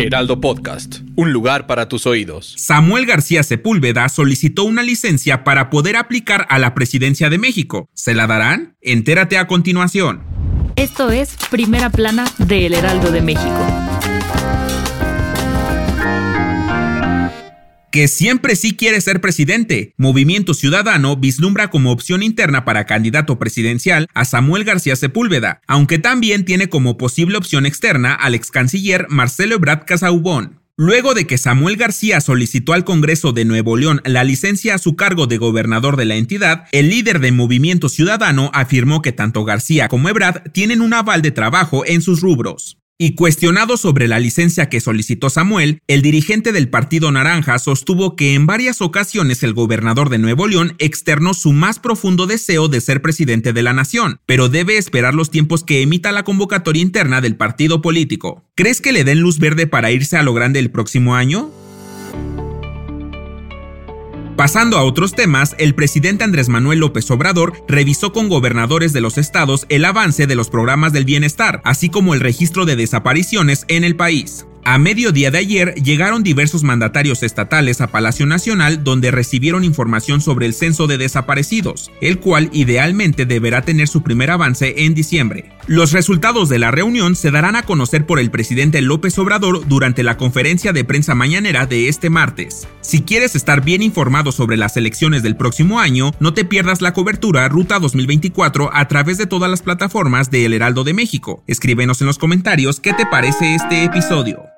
Heraldo Podcast, un lugar para tus oídos. Samuel García Sepúlveda solicitó una licencia para poder aplicar a la presidencia de México. ¿Se la darán? Entérate a continuación. Esto es Primera Plana de El Heraldo de México. Que siempre sí quiere ser presidente. Movimiento Ciudadano vislumbra como opción interna para candidato presidencial a Samuel García Sepúlveda, aunque también tiene como posible opción externa al ex canciller Marcelo Ebrard Casaubon. Luego de que Samuel García solicitó al Congreso de Nuevo León la licencia a su cargo de gobernador de la entidad, el líder de Movimiento Ciudadano afirmó que tanto García como Ebrard tienen un aval de trabajo en sus rubros. Y cuestionado sobre la licencia que solicitó Samuel, el dirigente del Partido Naranja sostuvo que en varias ocasiones el gobernador de Nuevo León externó su más profundo deseo de ser presidente de la nación, pero debe esperar los tiempos que emita la convocatoria interna del partido político. ¿Crees que le den luz verde para irse a lo grande el próximo año? Pasando a otros temas, el presidente Andrés Manuel López Obrador revisó con gobernadores de los estados el avance de los programas del bienestar, así como el registro de desapariciones en el país. A mediodía de ayer llegaron diversos mandatarios estatales a Palacio Nacional donde recibieron información sobre el censo de desaparecidos, el cual idealmente deberá tener su primer avance en diciembre. Los resultados de la reunión se darán a conocer por el presidente López Obrador durante la conferencia de prensa mañanera de este martes. Si quieres estar bien informado sobre las elecciones del próximo año, no te pierdas la cobertura Ruta 2024 a través de todas las plataformas de El Heraldo de México. Escríbenos en los comentarios qué te parece este episodio.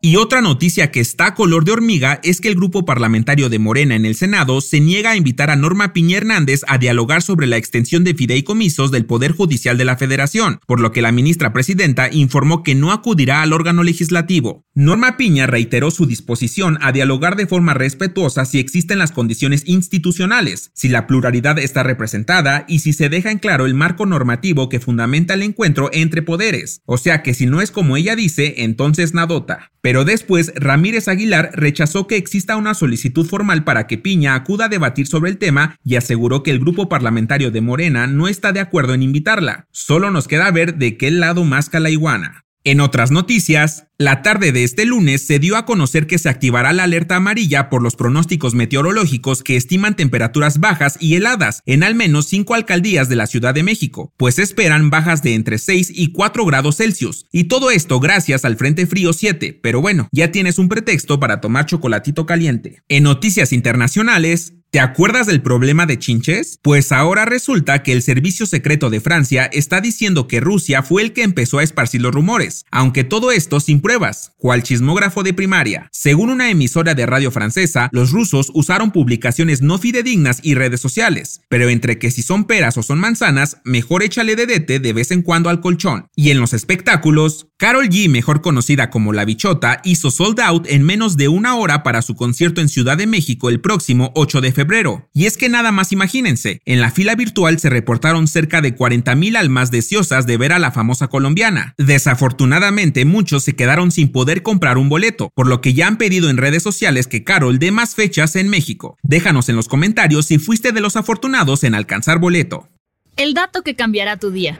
Y otra noticia que está a color de hormiga es que el grupo parlamentario de Morena en el Senado se niega a invitar a Norma Piña Hernández a dialogar sobre la extensión de fideicomisos del Poder Judicial de la Federación, por lo que la ministra presidenta informó que no acudirá al órgano legislativo. Norma Piña reiteró su disposición a dialogar de forma respetuosa si existen las condiciones institucionales, si la pluralidad está representada y si se deja en claro el marco normativo que fundamenta el encuentro entre poderes. O sea que si no es como ella dice, entonces nadota. Pero después, Ramírez Aguilar rechazó que exista una solicitud formal para que Piña acuda a debatir sobre el tema y aseguró que el grupo parlamentario de Morena no está de acuerdo en invitarla. Solo nos queda ver de qué lado masca la iguana. En otras noticias, la tarde de este lunes se dio a conocer que se activará la alerta amarilla por los pronósticos meteorológicos que estiman temperaturas bajas y heladas en al menos cinco alcaldías de la Ciudad de México, pues esperan bajas de entre 6 y 4 grados Celsius. Y todo esto gracias al Frente Frío 7, pero bueno, ya tienes un pretexto para tomar chocolatito caliente. En noticias internacionales, ¿Te acuerdas del problema de Chinches? Pues ahora resulta que el Servicio Secreto de Francia está diciendo que Rusia fue el que empezó a esparcir los rumores, aunque todo esto sin pruebas, cual chismógrafo de primaria. Según una emisora de radio francesa, los rusos usaron publicaciones no fidedignas y redes sociales, pero entre que si son peras o son manzanas, mejor échale dedete de vez en cuando al colchón. Y en los espectáculos, Carol G, mejor conocida como La Bichota, hizo sold out en menos de una hora para su concierto en Ciudad de México el próximo 8 de febrero. Y es que nada más imagínense, en la fila virtual se reportaron cerca de 40.000 almas deseosas de ver a la famosa colombiana. Desafortunadamente, muchos se quedaron sin poder comprar un boleto, por lo que ya han pedido en redes sociales que Carol dé más fechas en México. Déjanos en los comentarios si fuiste de los afortunados en alcanzar boleto. El dato que cambiará tu día.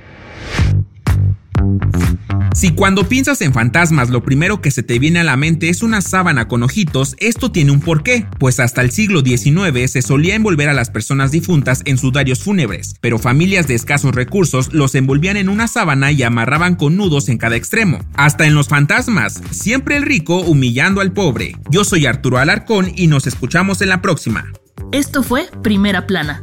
Si cuando piensas en fantasmas lo primero que se te viene a la mente es una sábana con ojitos, esto tiene un porqué, pues hasta el siglo XIX se solía envolver a las personas difuntas en sudarios fúnebres, pero familias de escasos recursos los envolvían en una sábana y amarraban con nudos en cada extremo. Hasta en los fantasmas, siempre el rico humillando al pobre. Yo soy Arturo Alarcón y nos escuchamos en la próxima. Esto fue Primera Plana,